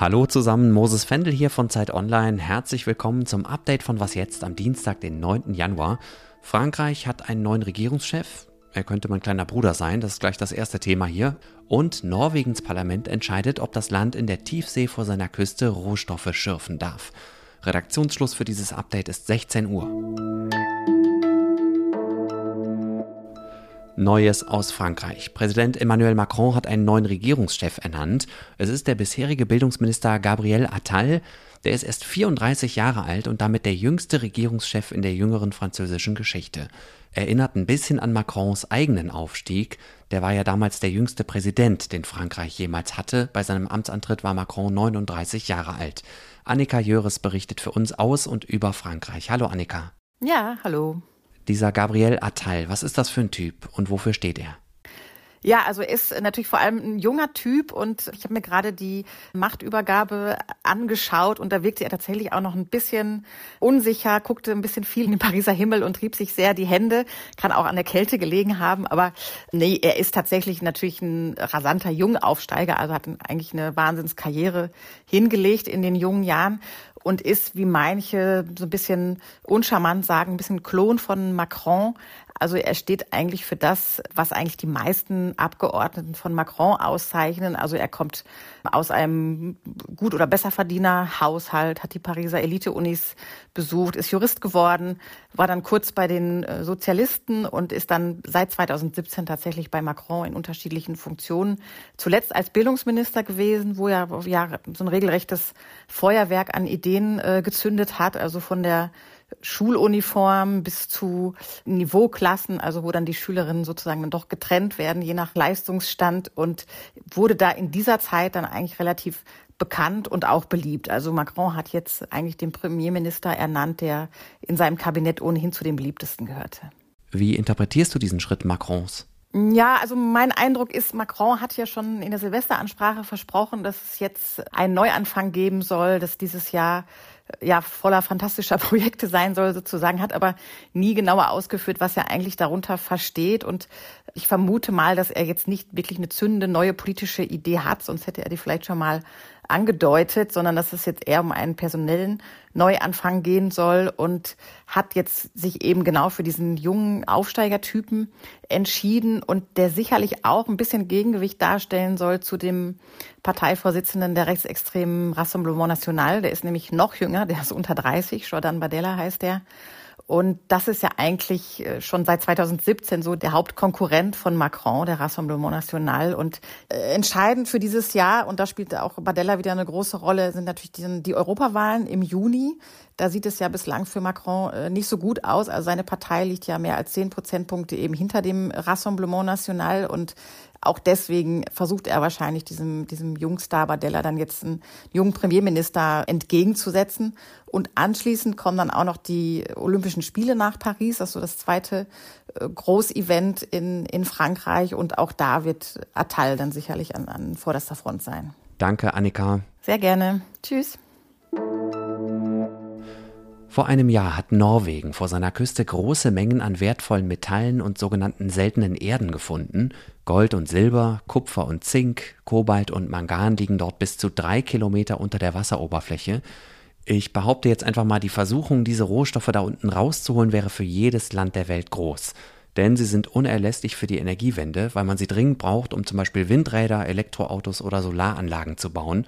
Hallo zusammen, Moses Fendel hier von Zeit Online. Herzlich willkommen zum Update von Was jetzt am Dienstag, den 9. Januar. Frankreich hat einen neuen Regierungschef. Er könnte mein kleiner Bruder sein, das ist gleich das erste Thema hier. Und Norwegens Parlament entscheidet, ob das Land in der Tiefsee vor seiner Küste Rohstoffe schürfen darf. Redaktionsschluss für dieses Update ist 16 Uhr. Neues aus Frankreich. Präsident Emmanuel Macron hat einen neuen Regierungschef ernannt. Es ist der bisherige Bildungsminister Gabriel Attal. Der ist erst 34 Jahre alt und damit der jüngste Regierungschef in der jüngeren französischen Geschichte. Erinnert ein bisschen an Macrons eigenen Aufstieg. Der war ja damals der jüngste Präsident, den Frankreich jemals hatte. Bei seinem Amtsantritt war Macron 39 Jahre alt. Annika Jöres berichtet für uns aus und über Frankreich. Hallo Annika. Ja, hallo. Dieser Gabriel Attal, was ist das für ein Typ und wofür steht er? Ja, also ist natürlich vor allem ein junger Typ und ich habe mir gerade die Machtübergabe angeschaut und da wirkte er tatsächlich auch noch ein bisschen unsicher, guckte ein bisschen viel in den Pariser Himmel und trieb sich sehr die Hände, kann auch an der Kälte gelegen haben, aber nee, er ist tatsächlich natürlich ein rasanter Jungaufsteiger, also hat eigentlich eine Wahnsinnskarriere hingelegt in den jungen Jahren und ist, wie manche so ein bisschen uncharmant sagen, ein bisschen Klon von Macron. Also er steht eigentlich für das, was eigentlich die meisten Abgeordneten von Macron auszeichnen. Also er kommt aus einem gut oder besser verdiener Haushalt, hat die Pariser Elite-Unis besucht, ist Jurist geworden, war dann kurz bei den äh, Sozialisten und ist dann seit 2017 tatsächlich bei Macron in unterschiedlichen Funktionen. Zuletzt als Bildungsminister gewesen, wo er ja so ein regelrechtes Feuerwerk an Ideen äh, gezündet hat, also von der Schuluniform bis zu Niveauklassen, also wo dann die Schülerinnen sozusagen dann doch getrennt werden, je nach Leistungsstand und wurde da in dieser Zeit dann eigentlich relativ bekannt und auch beliebt. Also Macron hat jetzt eigentlich den Premierminister ernannt, der in seinem Kabinett ohnehin zu den beliebtesten gehörte. Wie interpretierst du diesen Schritt Macrons? Ja, also mein Eindruck ist, Macron hat ja schon in der Silvesteransprache versprochen, dass es jetzt einen Neuanfang geben soll, dass dieses Jahr ja voller fantastischer Projekte sein soll sozusagen, hat aber nie genauer ausgeführt, was er eigentlich darunter versteht. Und ich vermute mal, dass er jetzt nicht wirklich eine zündende neue politische Idee hat, sonst hätte er die vielleicht schon mal angedeutet, sondern dass es jetzt eher um einen personellen Neuanfang gehen soll und hat jetzt sich eben genau für diesen jungen Aufsteigertypen entschieden und der sicherlich auch ein bisschen Gegengewicht darstellen soll zu dem Parteivorsitzenden der rechtsextremen Rassemblement National. Der ist nämlich noch jünger, der ist unter 30, Jordan Badella heißt der. Und das ist ja eigentlich äh, schon seit 2017 so der Hauptkonkurrent von Macron, der Rassemblement National. Und äh, entscheidend für dieses Jahr, und da spielt auch Badella wieder eine große Rolle, sind natürlich die, die Europawahlen im Juni. Da sieht es ja bislang für Macron äh, nicht so gut aus. Also seine Partei liegt ja mehr als zehn Prozentpunkte eben hinter dem Rassemblement National. Und auch deswegen versucht er wahrscheinlich diesem, diesem Jungstar Badella dann jetzt einen jungen Premierminister entgegenzusetzen. Und anschließend kommen dann auch noch die Olympischen Spiele nach Paris, das ist so das zweite äh, Großevent in, in Frankreich. Und auch da wird Attal dann sicherlich an, an vorderster Front sein. Danke, Annika. Sehr gerne. Tschüss. Vor einem Jahr hat Norwegen vor seiner Küste große Mengen an wertvollen Metallen und sogenannten seltenen Erden gefunden. Gold und Silber, Kupfer und Zink, Kobalt und Mangan liegen dort bis zu drei Kilometer unter der Wasseroberfläche. Ich behaupte jetzt einfach mal, die Versuchung, diese Rohstoffe da unten rauszuholen, wäre für jedes Land der Welt groß. Denn sie sind unerlässlich für die Energiewende, weil man sie dringend braucht, um zum Beispiel Windräder, Elektroautos oder Solaranlagen zu bauen.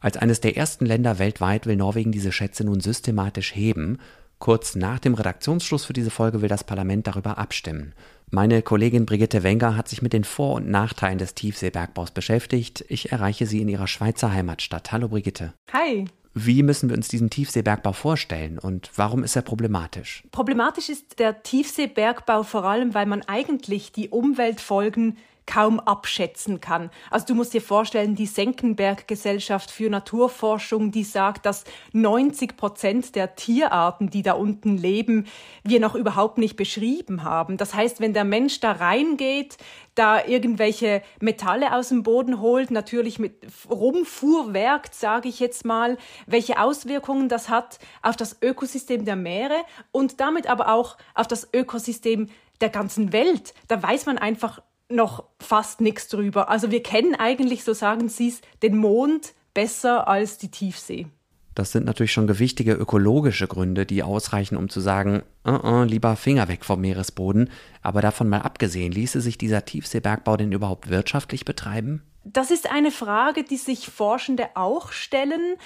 Als eines der ersten Länder weltweit will Norwegen diese Schätze nun systematisch heben. Kurz nach dem Redaktionsschluss für diese Folge will das Parlament darüber abstimmen. Meine Kollegin Brigitte Wenger hat sich mit den Vor- und Nachteilen des Tiefseebergbaus beschäftigt. Ich erreiche sie in ihrer Schweizer Heimatstadt. Hallo Brigitte. Hi. Wie müssen wir uns diesen Tiefseebergbau vorstellen und warum ist er problematisch? Problematisch ist der Tiefseebergbau vor allem, weil man eigentlich die Umweltfolgen kaum abschätzen kann. Also du musst dir vorstellen, die Senckenberg-Gesellschaft für Naturforschung, die sagt, dass 90 Prozent der Tierarten, die da unten leben, wir noch überhaupt nicht beschrieben haben. Das heißt, wenn der Mensch da reingeht, da irgendwelche Metalle aus dem Boden holt, natürlich mit rumfuhrwerkt, sage ich jetzt mal, welche Auswirkungen das hat auf das Ökosystem der Meere und damit aber auch auf das Ökosystem der ganzen Welt. Da weiß man einfach noch fast nichts drüber. Also wir kennen eigentlich, so sagen Sie es, den Mond besser als die Tiefsee. Das sind natürlich schon gewichtige ökologische Gründe, die ausreichen, um zu sagen, uh -uh, lieber Finger weg vom Meeresboden. Aber davon mal abgesehen, ließe sich dieser Tiefseebergbau denn überhaupt wirtschaftlich betreiben? Das ist eine Frage, die sich Forschende auch stellen.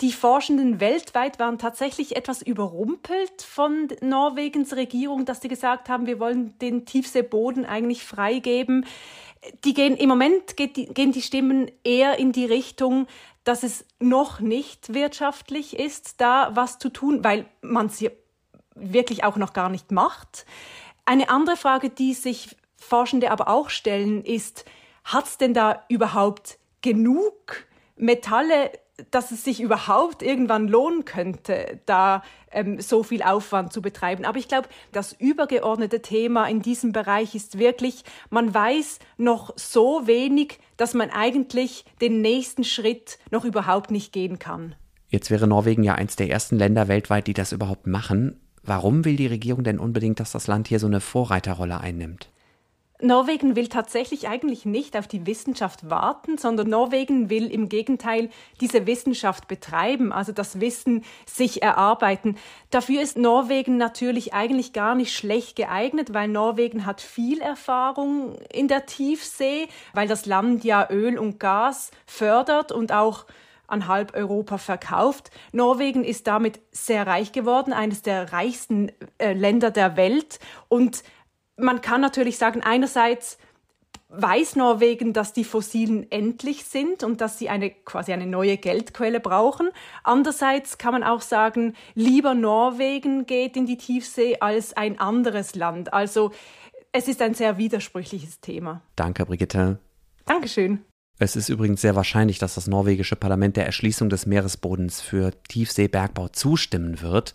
Die Forschenden weltweit waren tatsächlich etwas überrumpelt von Norwegens Regierung, dass sie gesagt haben, wir wollen den Tiefseeboden eigentlich freigeben. Die gehen im Moment die, gehen die Stimmen eher in die Richtung, dass es noch nicht wirtschaftlich ist, da was zu tun, weil man es wirklich auch noch gar nicht macht. Eine andere Frage, die sich Forschende aber auch stellen, ist, hat es denn da überhaupt genug Metalle, dass es sich überhaupt irgendwann lohnen könnte, da ähm, so viel Aufwand zu betreiben. Aber ich glaube, das übergeordnete Thema in diesem Bereich ist wirklich, man weiß noch so wenig, dass man eigentlich den nächsten Schritt noch überhaupt nicht gehen kann. Jetzt wäre Norwegen ja eins der ersten Länder weltweit, die das überhaupt machen. Warum will die Regierung denn unbedingt, dass das Land hier so eine Vorreiterrolle einnimmt? Norwegen will tatsächlich eigentlich nicht auf die Wissenschaft warten, sondern Norwegen will im Gegenteil diese Wissenschaft betreiben, also das Wissen sich erarbeiten. Dafür ist Norwegen natürlich eigentlich gar nicht schlecht geeignet, weil Norwegen hat viel Erfahrung in der Tiefsee, weil das Land ja Öl und Gas fördert und auch an halb Europa verkauft. Norwegen ist damit sehr reich geworden, eines der reichsten äh, Länder der Welt und man kann natürlich sagen, einerseits weiß Norwegen, dass die Fossilen endlich sind und dass sie eine quasi eine neue Geldquelle brauchen. Andererseits kann man auch sagen, lieber Norwegen geht in die Tiefsee als ein anderes Land. Also es ist ein sehr widersprüchliches Thema. Danke, Brigitte. Dankeschön. Es ist übrigens sehr wahrscheinlich, dass das norwegische Parlament der Erschließung des Meeresbodens für Tiefseebergbau zustimmen wird.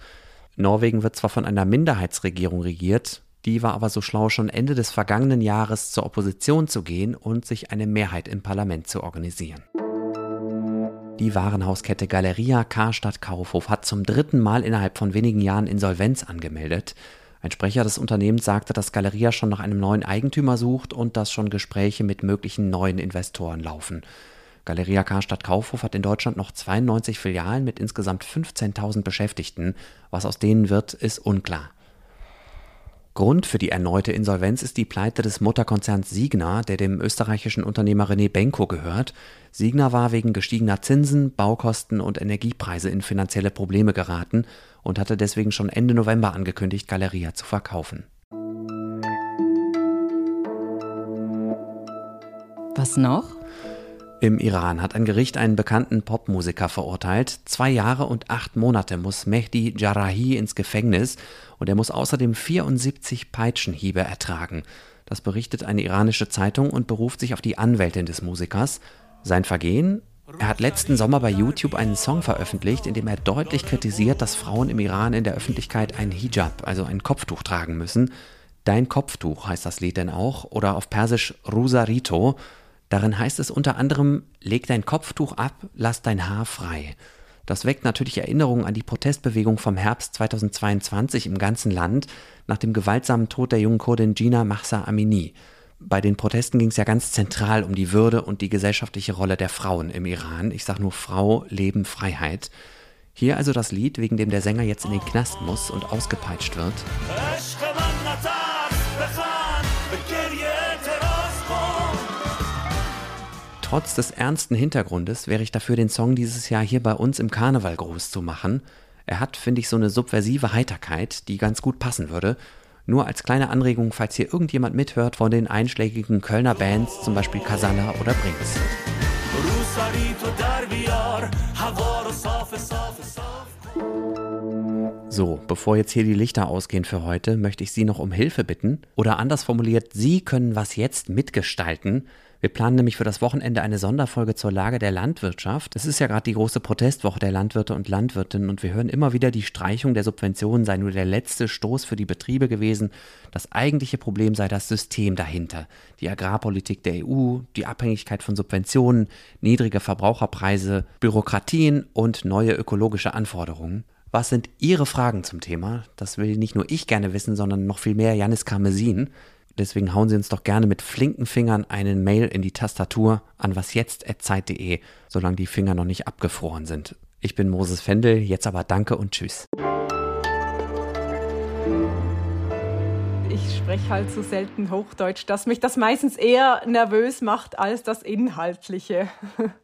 Norwegen wird zwar von einer Minderheitsregierung regiert, die war aber so schlau, schon Ende des vergangenen Jahres zur Opposition zu gehen und sich eine Mehrheit im Parlament zu organisieren. Die Warenhauskette Galeria Karstadt Kaufhof hat zum dritten Mal innerhalb von wenigen Jahren Insolvenz angemeldet. Ein Sprecher des Unternehmens sagte, dass Galeria schon nach einem neuen Eigentümer sucht und dass schon Gespräche mit möglichen neuen Investoren laufen. Galeria Karstadt Kaufhof hat in Deutschland noch 92 Filialen mit insgesamt 15.000 Beschäftigten. Was aus denen wird, ist unklar. Grund für die erneute Insolvenz ist die Pleite des Mutterkonzerns Signa, der dem österreichischen Unternehmer René Benko gehört. Signa war wegen gestiegener Zinsen, Baukosten und Energiepreise in finanzielle Probleme geraten und hatte deswegen schon Ende November angekündigt, Galeria zu verkaufen. Was noch? Im Iran hat ein Gericht einen bekannten Popmusiker verurteilt. Zwei Jahre und acht Monate muss Mehdi Jarahi ins Gefängnis und er muss außerdem 74 Peitschenhiebe ertragen. Das berichtet eine iranische Zeitung und beruft sich auf die Anwältin des Musikers. Sein Vergehen? Er hat letzten Sommer bei YouTube einen Song veröffentlicht, in dem er deutlich kritisiert, dass Frauen im Iran in der Öffentlichkeit ein Hijab, also ein Kopftuch tragen müssen. Dein Kopftuch heißt das Lied denn auch, oder auf Persisch Rusarito. Darin heißt es unter anderem, leg dein Kopftuch ab, lass dein Haar frei. Das weckt natürlich Erinnerungen an die Protestbewegung vom Herbst 2022 im ganzen Land nach dem gewaltsamen Tod der jungen Kurdin Gina Mahsa Amini. Bei den Protesten ging es ja ganz zentral um die Würde und die gesellschaftliche Rolle der Frauen im Iran. Ich sage nur Frau, Leben, Freiheit. Hier also das Lied, wegen dem der Sänger jetzt in den Knast muss und ausgepeitscht wird. Trotz des ernsten Hintergrundes wäre ich dafür, den Song dieses Jahr hier bei uns im Karneval groß zu machen. Er hat, finde ich, so eine subversive Heiterkeit, die ganz gut passen würde. Nur als kleine Anregung, falls hier irgendjemand mithört von den einschlägigen Kölner Bands, zum Beispiel Casala oder Brinks. So, bevor jetzt hier die Lichter ausgehen für heute, möchte ich Sie noch um Hilfe bitten. Oder anders formuliert, Sie können was jetzt mitgestalten. Wir planen nämlich für das Wochenende eine Sonderfolge zur Lage der Landwirtschaft. Es ist ja gerade die große Protestwoche der Landwirte und Landwirtinnen und wir hören immer wieder, die Streichung der Subventionen sei nur der letzte Stoß für die Betriebe gewesen. Das eigentliche Problem sei das System dahinter. Die Agrarpolitik der EU, die Abhängigkeit von Subventionen, niedrige Verbraucherpreise, Bürokratien und neue ökologische Anforderungen. Was sind Ihre Fragen zum Thema? Das will nicht nur ich gerne wissen, sondern noch viel mehr Janis Karmesin. Deswegen hauen Sie uns doch gerne mit flinken Fingern einen Mail in die Tastatur an wasjetzt.zeit.de, solange die Finger noch nicht abgefroren sind. Ich bin Moses Fendel, jetzt aber danke und tschüss. Ich spreche halt so selten Hochdeutsch, dass mich das meistens eher nervös macht als das Inhaltliche.